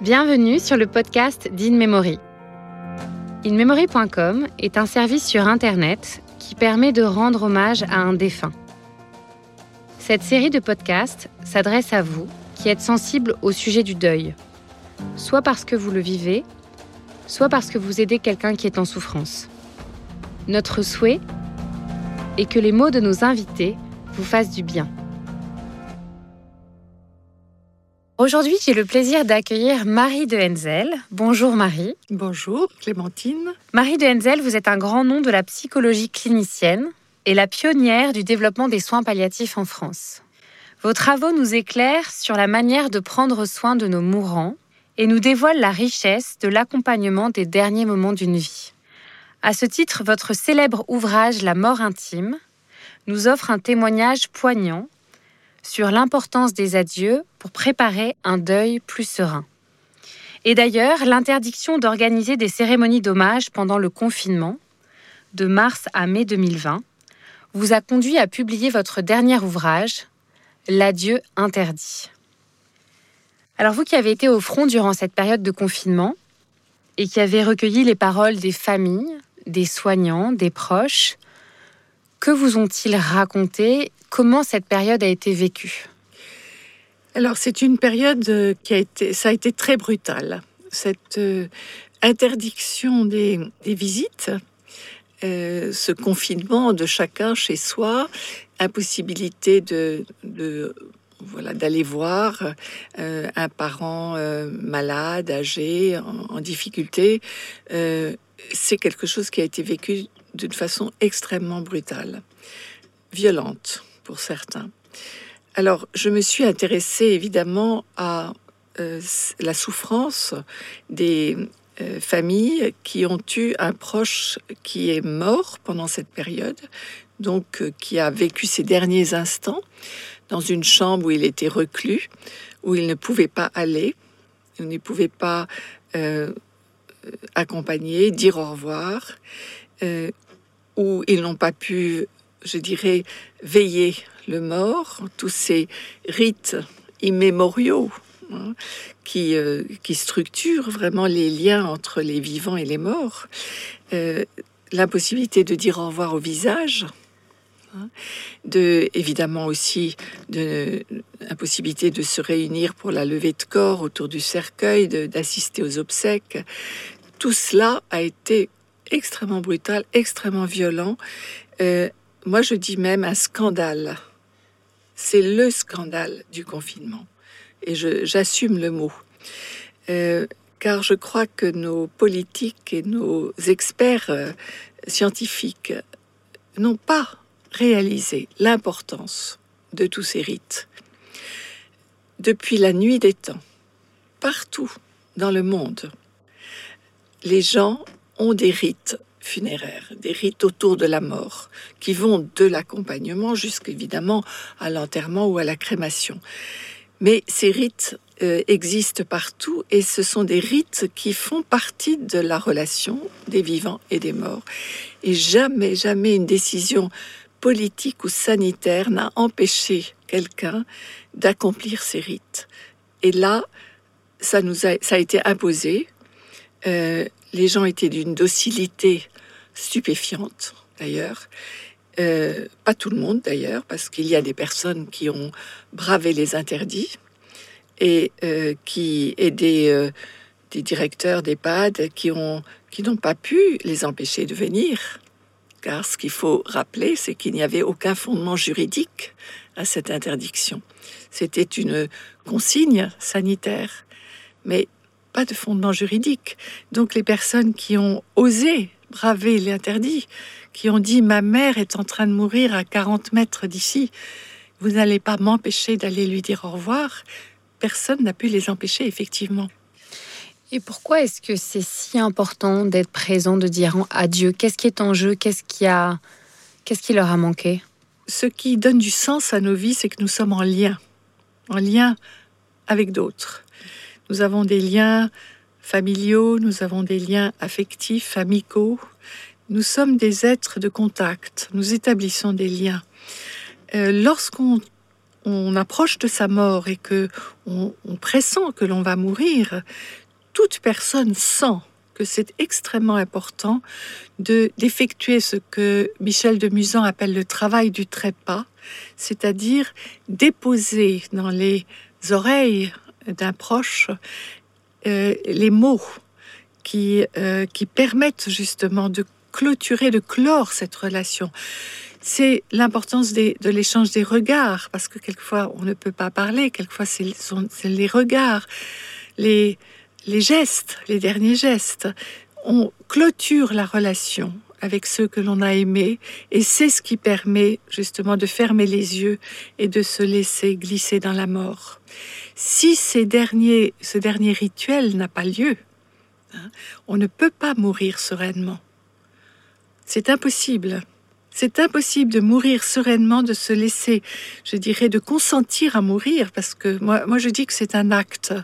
Bienvenue sur le podcast d'InMemory. InMemory.com est un service sur Internet qui permet de rendre hommage à un défunt. Cette série de podcasts s'adresse à vous qui êtes sensible au sujet du deuil, soit parce que vous le vivez, soit parce que vous aidez quelqu'un qui est en souffrance. Notre souhait est que les mots de nos invités vous fassent du bien. Aujourd'hui, j'ai le plaisir d'accueillir Marie de Henzel. Bonjour Marie. Bonjour Clémentine. Marie de Henzel, vous êtes un grand nom de la psychologie clinicienne et la pionnière du développement des soins palliatifs en France. Vos travaux nous éclairent sur la manière de prendre soin de nos mourants et nous dévoilent la richesse de l'accompagnement des derniers moments d'une vie. À ce titre, votre célèbre ouvrage La mort intime nous offre un témoignage poignant sur l'importance des adieux pour préparer un deuil plus serein. Et d'ailleurs, l'interdiction d'organiser des cérémonies d'hommage pendant le confinement, de mars à mai 2020, vous a conduit à publier votre dernier ouvrage, L'adieu interdit. Alors vous qui avez été au front durant cette période de confinement et qui avez recueilli les paroles des familles, des soignants, des proches, que vous ont-ils raconté? Comment cette période a été vécue? Alors c'est une période euh, qui a été, ça a été très brutal. Cette euh, interdiction des, visites, euh, ce confinement de chacun chez soi, impossibilité de, voilà, d'aller voir un parent malade, âgé, en difficulté, c'est quelque chose qui a été vécu d'une façon extrêmement brutale, violente pour certains. Alors, je me suis intéressée évidemment à euh, la souffrance des euh, familles qui ont eu un proche qui est mort pendant cette période, donc euh, qui a vécu ses derniers instants dans une chambre où il était reclus, où il ne pouvait pas aller, il ne pouvait pas accompagner, dire au revoir, où ils n'ont pas pu je dirais, veiller le mort, tous ces rites immémoriaux hein, qui, euh, qui structurent vraiment les liens entre les vivants et les morts, euh, l'impossibilité de dire au revoir au visage, hein, de, évidemment aussi de l'impossibilité de se réunir pour la levée de corps autour du cercueil, d'assister aux obsèques. Tout cela a été extrêmement brutal, extrêmement violent, euh, moi je dis même un scandale. C'est le scandale du confinement. Et j'assume le mot. Euh, car je crois que nos politiques et nos experts euh, scientifiques n'ont pas réalisé l'importance de tous ces rites. Depuis la nuit des temps, partout dans le monde, les gens ont des rites funéraires, des rites autour de la mort, qui vont de l'accompagnement jusqu'évidemment à l'enterrement ou à la crémation. Mais ces rites euh, existent partout et ce sont des rites qui font partie de la relation des vivants et des morts. Et jamais, jamais une décision politique ou sanitaire n'a empêché quelqu'un d'accomplir ces rites. Et là, ça nous a, ça a été imposé. Euh, les gens étaient d'une docilité stupéfiante, d'ailleurs. Euh, pas tout le monde, d'ailleurs, parce qu'il y a des personnes qui ont bravé les interdits et euh, qui et des, euh, des directeurs d'EHPAD qui ont qui n'ont pas pu les empêcher de venir. Car ce qu'il faut rappeler, c'est qu'il n'y avait aucun fondement juridique à cette interdiction. C'était une consigne sanitaire. Mais pas de fondement juridique. Donc les personnes qui ont osé braver l'interdit, qui ont dit ma mère est en train de mourir à 40 mètres d'ici, vous n'allez pas m'empêcher d'aller lui dire au revoir, personne n'a pu les empêcher effectivement. Et pourquoi est-ce que c'est si important d'être présent, de dire adieu Qu'est-ce qui est en jeu? Qu'est-ce qui a qu'est-ce qui leur a manqué? Ce qui donne du sens à nos vies, c'est que nous sommes en lien, en lien avec d'autres. Nous avons des liens familiaux, nous avons des liens affectifs, amicaux. Nous sommes des êtres de contact, nous établissons des liens. Euh, lorsqu'on on approche de sa mort et que on, pressent que l'on va mourir, toute personne sent que c'est extrêmement important de d'effectuer ce que Michel de Musan appelle le travail du trépas, c'est-à-dire déposer dans les oreilles d'un proche euh, les mots qui, euh, qui permettent justement de clôturer, de clore cette relation c'est l'importance de l'échange des regards, parce que quelquefois on ne peut pas parler, quelquefois c'est les regards, les, les gestes, les derniers gestes. On clôture la relation avec ceux que l'on a aimés, et c'est ce qui permet justement de fermer les yeux et de se laisser glisser dans la mort. Si ce dernier rituel n'a pas lieu, hein, on ne peut pas mourir sereinement. C'est impossible. C'est impossible de mourir sereinement, de se laisser, je dirais, de consentir à mourir, parce que moi, moi je dis que c'est un acte,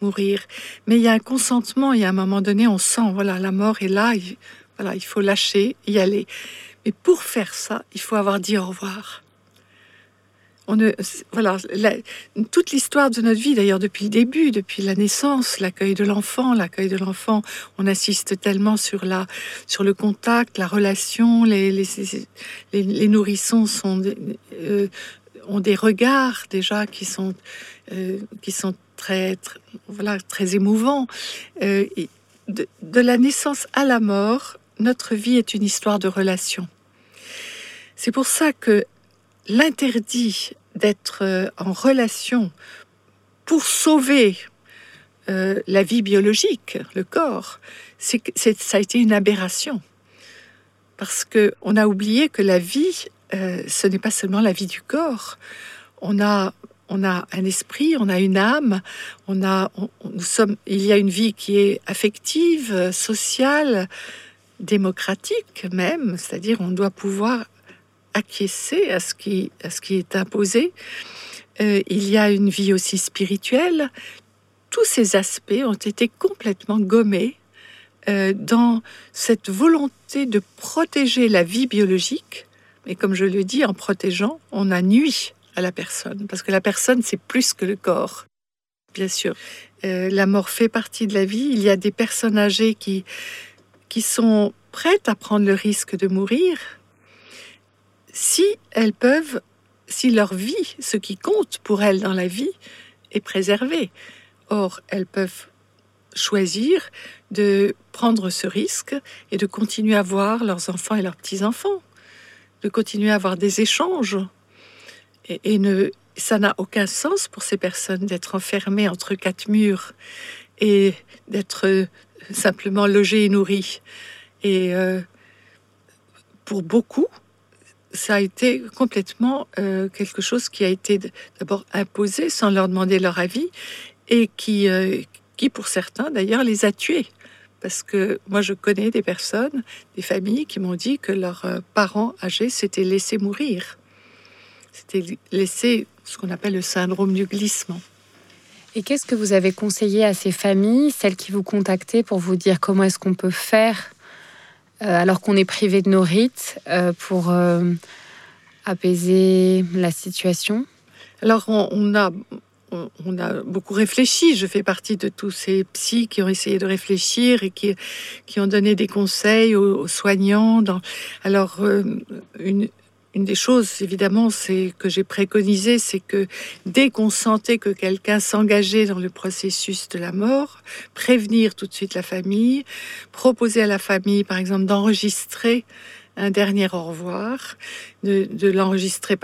mourir. Mais il y a un consentement, il y a un moment donné, on sent, voilà, la mort est là, voilà, il faut lâcher, y aller. Mais pour faire ça, il faut avoir dit au revoir on voilà, toute l'histoire de notre vie, d'ailleurs depuis le début, depuis la naissance, l'accueil de l'enfant, l'accueil de l'enfant, on insiste tellement sur la, sur le contact, la relation. Les, les, nourrissons sont, euh, ont des regards déjà qui sont, euh, qui sont très, voilà, très émouvants. Euh, de la naissance à la mort, notre vie est une histoire de relation. C'est pour ça que l'interdit d'être euh, en relation pour sauver euh, la vie biologique, le corps, ça a été une aberration. Parce que on a oublié que la vie, euh, ce n'est pas seulement la vie du corps. On a, on a un esprit, on a une âme, on a, nous sommes, il y a une vie qui est affective, sociale, démocratique même, c'est-à-dire on doit pouvoir acquiescer à ce qui, à ce qui est imposé. Euh, il y a une vie aussi spirituelle. Tous ces aspects ont été complètement gommés euh, dans cette volonté de protéger la vie biologique. Mais comme je le dis, en protégeant, on a nuit à la personne, parce que la personne, c'est plus que le corps. Bien sûr, euh, la mort fait partie de la vie. Il y a des personnes âgées qui, qui sont prêtes à prendre le risque de mourir, si elles peuvent, si leur vie, ce qui compte pour elles dans la vie, est préservé. Or, elles peuvent choisir de prendre ce risque et de continuer à voir leurs enfants et leurs petits-enfants, de continuer à avoir des échanges. Et, ne, ça n'a aucun sens pour ces personnes d'être enfermées entre quatre murs et d'être simplement logées et nourries. Et euh, pour beaucoup, ça a été complètement euh, quelque chose qui a été d'abord imposé sans leur demander leur avis et qui, euh, qui pour certains d'ailleurs, les a tués. Parce que moi, je connais des personnes, des familles qui m'ont dit que leurs euh, parents âgés s'étaient laissés mourir. C'était laissé ce qu'on appelle le syndrome du glissement. Et qu'est-ce que vous avez conseillé à ces familles, celles qui vous contactaient pour vous dire comment est-ce qu'on peut faire euh, alors qu'on est privé de nos rites euh, pour euh, apaiser la situation? Alors on, a on a beaucoup réfléchi. Je fais partie de tous ces psys qui ont essayé de réfléchir et qui, qui ont donné des conseils aux, soignants. Dans... Alors, une, une des choses, évidemment, c'est que j'ai préconisé, c'est que dès qu'on sentait que quelqu'un s'engageait dans le processus de la mort, prévenir tout de suite la famille, proposer à la famille, par exemple, d'enregistrer un dernier au revoir, de, l'enregistrer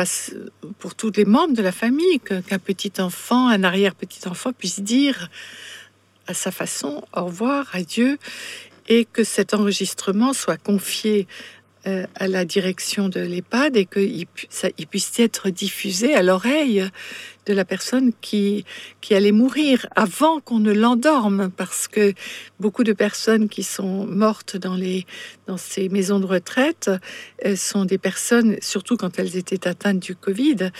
pour tous les membres de la famille, qu'un petit enfant, un arrière-petit-enfant puisse dire à sa façon au revoir, adieu, et que cet enregistrement soit confié euh, à la direction de l'EHPAD et qu'il puisse être diffusé à l'oreille de la personne qui, allait mourir avant qu'on ne l'endorme, parce que beaucoup de personnes qui sont mortes dans, les, dans ces maisons de retraite euh, sont des personnes, surtout quand elles étaient atteintes du Covid,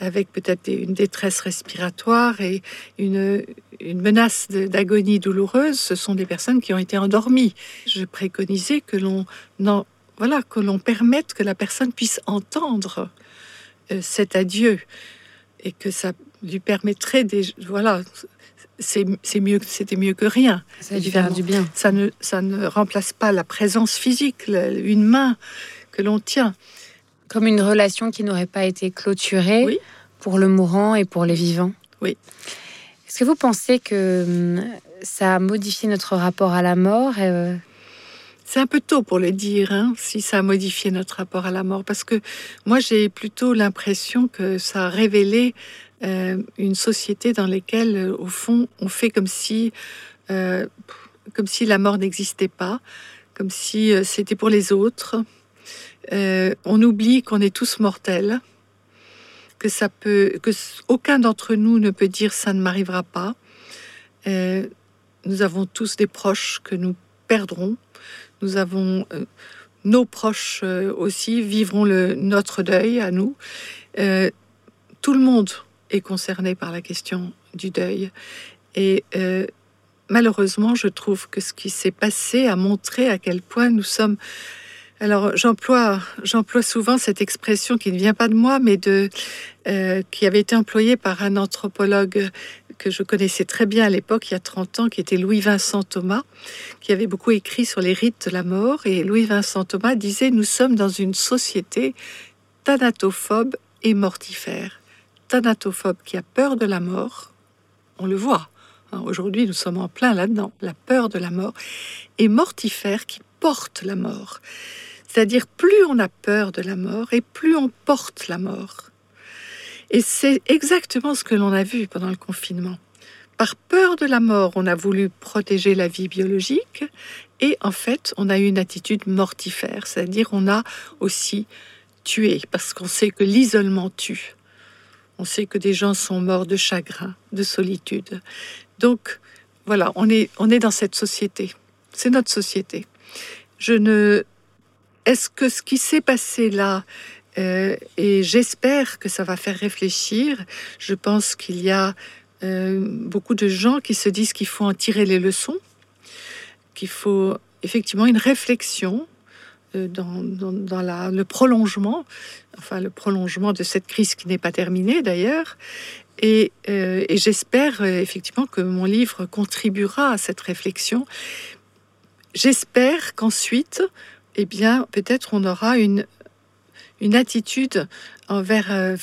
avec peut-être une détresse respiratoire et une, une menace d'agonie douloureuse, ce sont des personnes qui ont été endormies. Je préconisais que l'on voilà, que l'on permette que la personne puisse entendre euh, cet adieu. et que ça lui permettrait des voilà c'est mieux c'était mieux que rien. Ça lui faire du bien. Ça ne ça ne remplace pas la présence physique une main que l'on tient. Comme une relation qui n'aurait pas été clôturée pour le mourant et pour les vivants. Oui. Est-ce que vous pensez que hum, ça a modifié notre rapport à la mort euh, c'est un peu tôt pour le dire, hein, si ça a modifié notre rapport à la mort, parce que moi j'ai plutôt l'impression que ça a révélé euh, une société dans laquelle, euh, au fond, on fait comme si, euh, comme si la mort n'existait pas, comme si c'était pour les autres. on oublie qu'on est tous mortels, que ça peut, que aucun d'entre nous ne peut dire ça ne m'arrivera pas. nous avons tous des proches que nous perdrons nous avons euh, nos proches euh, aussi vivront le, notre deuil à nous. Euh, tout le monde est concerné par la question du deuil. Et malheureusement, je trouve que ce qui s'est passé a montré à quel point nous sommes alors j'emploie souvent cette expression qui ne vient pas de moi, mais de qui avait été employée par un anthropologue que je connaissais très bien à l'époque, il y a 30 ans, qui était Louis-Vincent Thomas, qui avait beaucoup écrit sur les rites de la mort. Et Louis-Vincent Thomas disait, nous sommes dans une société thanatophobe et mortifère. Thanatophobe qui a peur de la mort, on le voit. Hein, aujourd'hui, nous sommes en plein là-dedans, la peur de la mort, et mortifère qui porte la mort. C'est-à-dire, plus on a peur de la mort et plus on porte la mort. Et c'est exactement ce que l'on a vu pendant le confinement. Par peur de la mort, on a voulu protéger la vie biologique et en fait, on a eu une attitude mortifère, c'est-à-dire on a aussi tué parce qu'on sait que l'isolement tue. On sait que des gens sont morts de chagrin, de solitude. Donc voilà, on est, on est dans cette société. C'est notre société. Je ne. Est-ce que ce qui s'est passé là euh, et j'espère que ça va faire réfléchir. Je pense qu'il y a euh, beaucoup de gens qui se disent qu'il faut en tirer les leçons, qu'il faut effectivement une réflexion euh, dans, dans, le prolongement, enfin le prolongement de cette crise qui n'est pas terminée d'ailleurs. Et, et j'espère effectivement que mon livre contribuera à cette réflexion. J'espère qu'ensuite, eh bien, peut-être on aura une une attitude envers. Euh,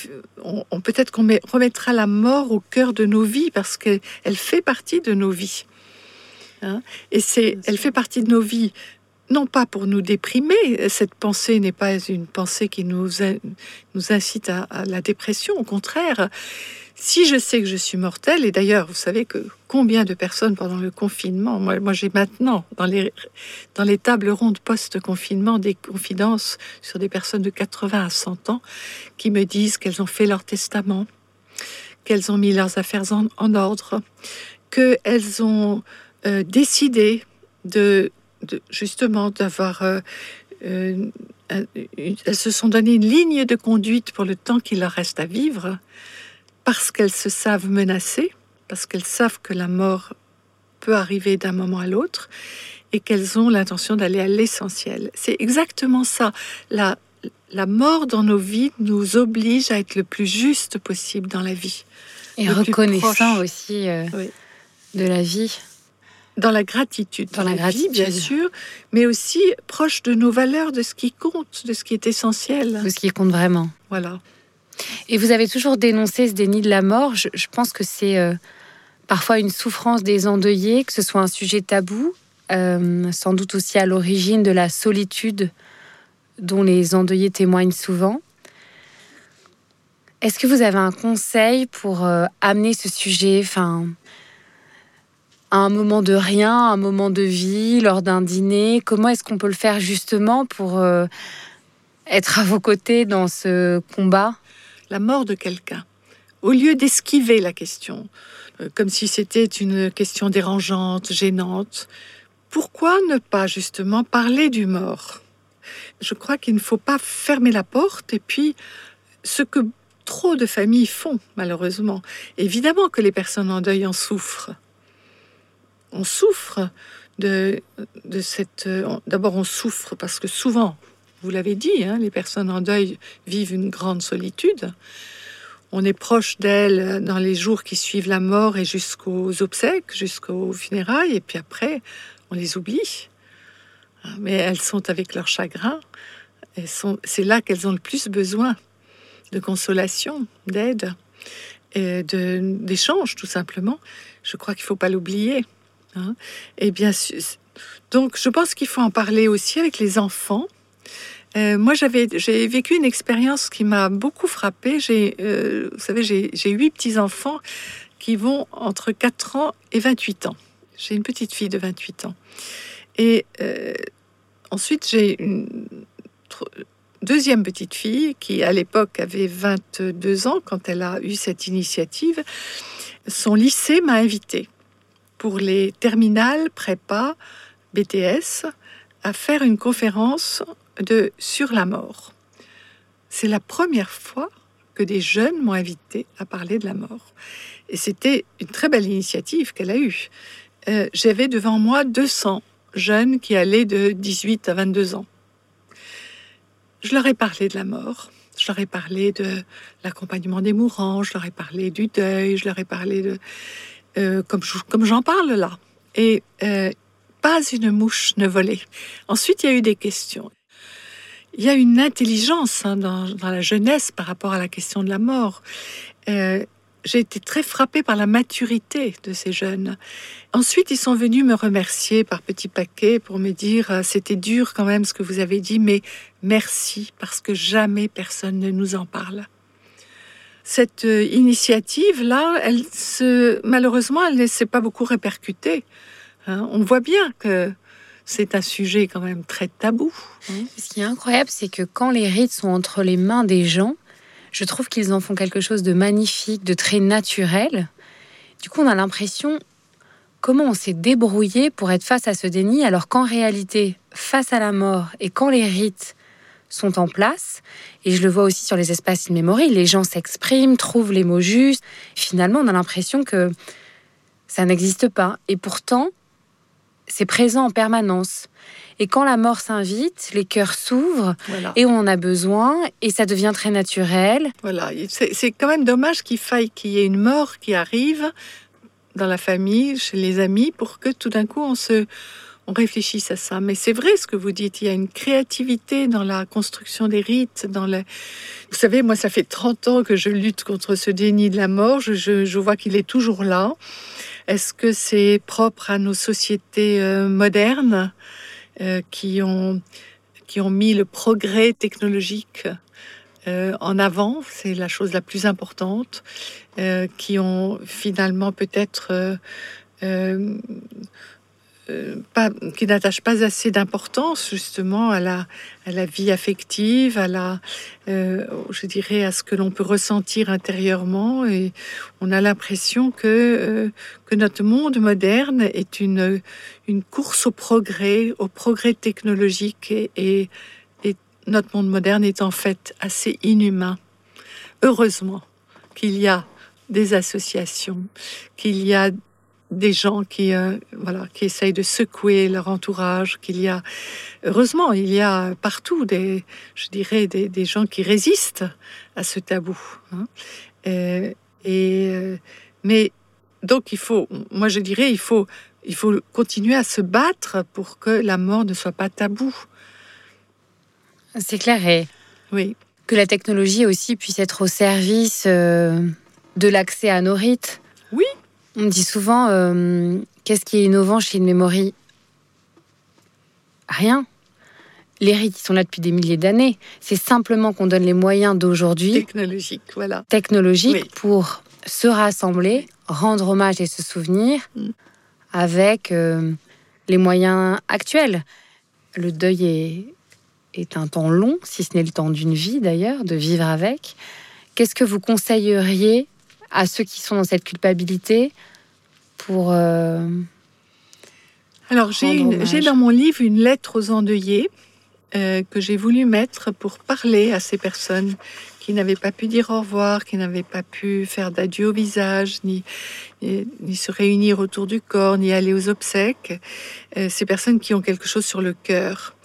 on, peut-être qu'on remettra la mort au cœur de nos vies parce qu'elle fait partie de nos vies. Hein. Et c'est, elle fait partie de nos vies non pas pour nous déprimer, cette pensée n'est pas une pensée qui nous, nous incite à, la dépression, au contraire. Si je sais que je suis mortelle, et d'ailleurs, vous savez que combien de personnes pendant le confinement, moi, moi j'ai maintenant dans les, dans les tables rondes post-confinement des confidences sur des personnes de 80 à 100 ans qui me disent qu'elles ont fait leur testament, qu'elles ont mis leurs affaires en, ordre, qu'elles ont euh, décidé de justement d'avoir... Euh, euh, elles se sont donné une ligne de conduite pour le temps qu'il leur reste à vivre, parce qu'elles se savent menacées, parce qu'elles savent que la mort peut arriver d'un moment à l'autre, et qu'elles ont l'intention d'aller à l'essentiel. C'est exactement ça. La, la mort dans nos vies nous oblige à être le plus juste possible dans la vie. Et reconnaissant aussi euh, de la vie dans la gratitude, dans, la, gratitude, bien sûr, mais aussi proche de nos valeurs, de ce qui compte, de ce qui est essentiel. De ce qui compte vraiment. Voilà. Et vous avez toujours dénoncé ce déni de la mort. Je, pense que c'est euh, parfois une souffrance des endeuillés, que ce soit un sujet tabou, euh, sans doute aussi à l'origine de la solitude dont les endeuillés témoignent souvent. Est-ce que vous avez un conseil pour euh, amener ce sujet, enfin, un moment de rien, un moment de vie, lors d'un dîner Comment est-ce qu'on peut le faire justement pour euh, être à vos côtés dans ce combat? La mort de quelqu'un. Au lieu d'esquiver la question, euh, comme si c'était une question dérangeante, gênante, pourquoi ne pas justement parler du mort? Je crois qu'il ne faut pas fermer la porte et puis ce que trop de familles font, malheureusement. Évidemment que les personnes en deuil en souffrent on souffre de, de cette... D'abord, on souffre parce que souvent, vous l'avez dit, hein, les personnes en deuil vivent une grande solitude. on est proche d'elles dans les jours qui suivent la mort et jusqu'aux obsèques, jusqu'aux funérailles, et puis après, on les oublie. Mais elles sont avec leur chagrin. C'est là qu'elles ont le plus besoin de consolation, d'aide, d'échange, tout simplement. Je crois qu'il ne faut pas l'oublier. Hein. Et bien donc je pense qu'il faut en parler aussi avec les enfants. Euh, moi, j'avais, j'ai vécu une expérience qui m'a beaucoup frappée. J'ai, euh, vous savez, j'ai huit petits-enfants qui vont entre 4 ans et 28 ans. J'ai une petite fille de 28 ans. Et euh, ensuite, j'ai une deuxième petite fille qui, à l'époque, avait 22 ans quand elle a eu cette initiative. Son lycée m'a invitée pour les terminales prépa BTS à faire une conférence de sur la mort. C'est la première fois que des jeunes m'ont invité à parler de la mort. Et c'était une très belle initiative qu'elle a eue. Euh, j'avais devant moi 200 jeunes qui allaient de 18 à 22 ans. Je leur ai parlé de la mort, je leur ai parlé de l'accompagnement des mourants, je leur ai parlé du deuil, je leur ai parlé de... Euh, comme, j'en parle là. Et euh, pas une mouche ne volait. Ensuite, il y a eu des questions. Il y a une intelligence hein, dans, la jeunesse par rapport à la question de la mort. Euh, j'ai été très frappée par la maturité de ces jeunes. Ensuite, ils sont venus me remercier par petits paquets pour me dire c'était dur quand même ce que vous avez dit, mais merci parce que jamais personne ne nous en parle. Cette euh, initiative-là, elle se, malheureusement, elle ne s'est pas beaucoup répercutée. Hein. on voit bien que c'est un sujet quand même très tabou. Hein. Ce qui est incroyable, c'est que quand les rites sont entre les mains des gens, je trouve qu'ils en font quelque chose de magnifique, de très naturel. Du coup, on a l'impression comment on s'est débrouillé pour être face à ce déni, alors qu'en réalité, face à la mort et quand les rites sont en place, et je le vois aussi sur les espaces in memory, les gens s'expriment, trouvent les mots justes. Finalement, on a l'impression que ça n'existe pas. Et pourtant, c'est présent en permanence. Et quand la mort s'invite, les cœurs s'ouvrent et on en a besoin et ça devient très naturel. Voilà, c'est quand même dommage qu'il faille qu'il y ait une mort qui arrive dans la famille, chez les amis, pour que tout d'un coup on se réfléchisse à ça. Mais c'est vrai ce que vous dites, il y a une créativité dans la construction des rites, dans le... Vous savez, moi, ça fait 30 ans que je lutte contre ce déni de la mort, je, je vois qu'il est toujours là. Est-ce que c'est propre à nos sociétés euh, modernes euh, qui, ont, qui ont mis le progrès technologique euh, en avant, c'est la chose la plus importante, qui ont finalement peut-être euh, pas, qui n'attache pas assez d'importance justement à la, à la vie affective, à la, euh, je dirais, à ce que l'on peut ressentir intérieurement. Et on a l'impression que, euh, que notre monde moderne est une, une course au progrès, au progrès technologique. Et, et, et notre monde moderne est en fait assez inhumain. Heureusement qu'il y a des associations, qu'il y a des gens qui, euh, voilà, qui essayent de secouer leur entourage, qu'il y a, heureusement, il y a partout des, je dirais, des, des gens qui résistent à ce tabou. Hein. Euh, et, euh, mais donc il faut, moi je dirais, il faut, il faut continuer à se battre pour que la mort ne soit pas tabou. C'est clair et oui. que la technologie aussi puisse être au service de l'accès à nos rites. Oui, on me dit souvent, euh, qu'est-ce qui est innovant chez une memory Rien. Les rites sont là depuis des milliers d'années. C'est simplement qu'on donne les moyens d'aujourd'hui. Technologiques, voilà. Technologiques pour se rassembler, rendre hommage et se souvenir mm. avec euh, les moyens actuels. Le deuil est, est un temps long, si ce n'est le temps d'une vie d'ailleurs, de vivre avec. Qu'est-ce que vous conseilleriez à ceux qui sont dans cette culpabilité pour... Euh, Alors j'ai dans mon livre une lettre aux endeuillés euh, que j'ai voulu mettre pour parler à ces personnes qui n'avaient pas pu dire au revoir, qui n'avaient pas pu faire d'adieu au visage, ni, ni, se réunir autour du corps, ni aller aux obsèques. Euh, ces personnes qui ont quelque chose sur le cœur.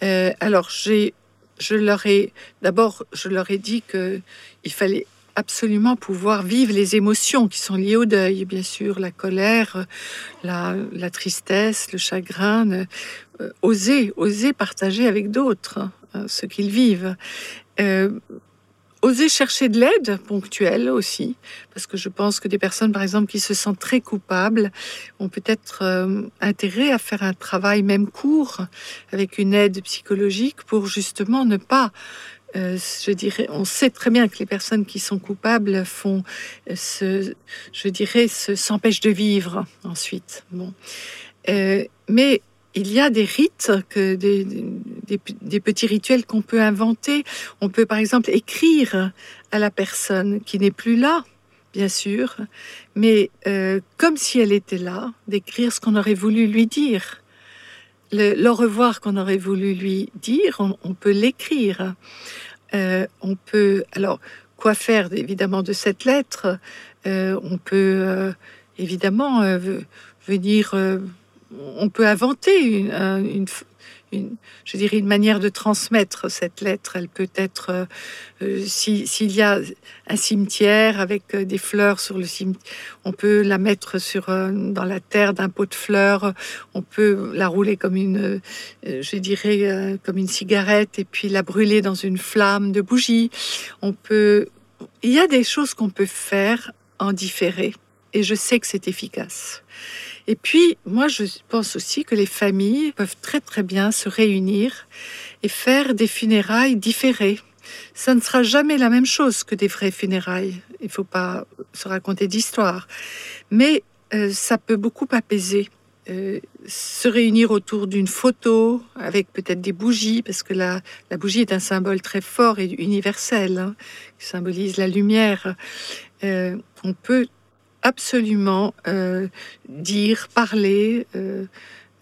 alors j'ai, je leur ai d'abord, je leur ai dit que il fallait absolument pouvoir vivre les émotions qui sont liées au deuil, bien sûr, la colère, la, tristesse, le chagrin, euh, oser, oser partager avec d'autres hein, ce qu'ils vivent. Euh, oser chercher de l'aide ponctuelle aussi, parce que je pense que des personnes, par exemple, qui se sentent très coupables, ont peut-être euh, intérêt à faire un travail même court avec une aide psychologique pour justement ne pas euh, je dirais, on sait très bien que les personnes qui sont coupables font, ce, je dirais, s'empêchent de vivre ensuite. Bon, euh, mais il y a des rites, que des, petits rituels qu'on peut inventer. On peut par exemple écrire à la personne qui n'est plus là, bien sûr, mais euh, comme si elle était là, d'écrire ce qu'on aurait voulu lui dire. Le, revoir qu'on aurait voulu lui dire, on, peut l'écrire. Euh, on peut, alors, quoi faire évidemment de cette lettre? Euh, On peut évidemment venir on peut inventer une, je dirais une manière de transmettre cette lettre. Elle peut être, euh, euh, s'il y a un cimetière avec euh, des fleurs sur le cimetière, on peut la mettre sur, dans la terre d'un pot de fleurs. On peut la rouler comme une, je dirais, comme une cigarette et puis la brûler dans une flamme de bougie. On peut, il y a des choses qu'on peut faire en différé et je sais que c'est efficace. Et puis, moi, je pense aussi que les familles peuvent très très bien se réunir et faire des funérailles différées. Ça ne sera jamais la même chose que des vraies funérailles. Il ne faut pas se raconter d'histoire. Mais euh, ça peut beaucoup apaiser. Euh, se réunir autour d'une photo avec peut-être des bougies, parce que la, la, bougie est un symbole très fort et universel, hein, qui symbolise la lumière. Euh, on peut absolument euh, dire, parler euh,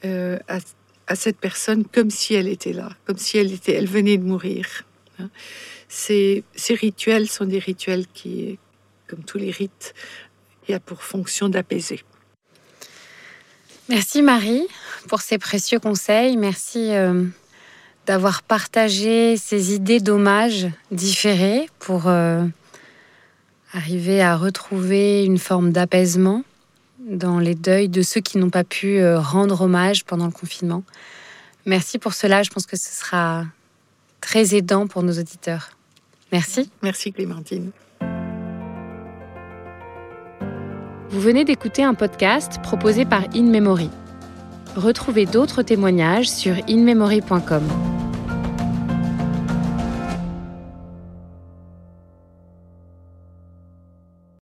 euh, à, cette personne comme si elle était là, comme si elle, était, elle venait de mourir. Hein. Ces, rituels sont des rituels qui, comme tous les rites, il a pour fonction d'apaiser. Merci Marie pour ces précieux conseils. Merci d'avoir partagé ces idées d'hommage différées pour arriver à retrouver une forme d'apaisement dans les deuils de ceux qui n'ont pas pu euh, rendre hommage pendant le confinement. Merci pour cela, je pense que ce sera très aidant pour nos auditeurs. Merci. Merci Clémentine. Vous venez d'écouter un podcast proposé par In Memory. Retrouvez d'autres témoignages sur inmemory.com.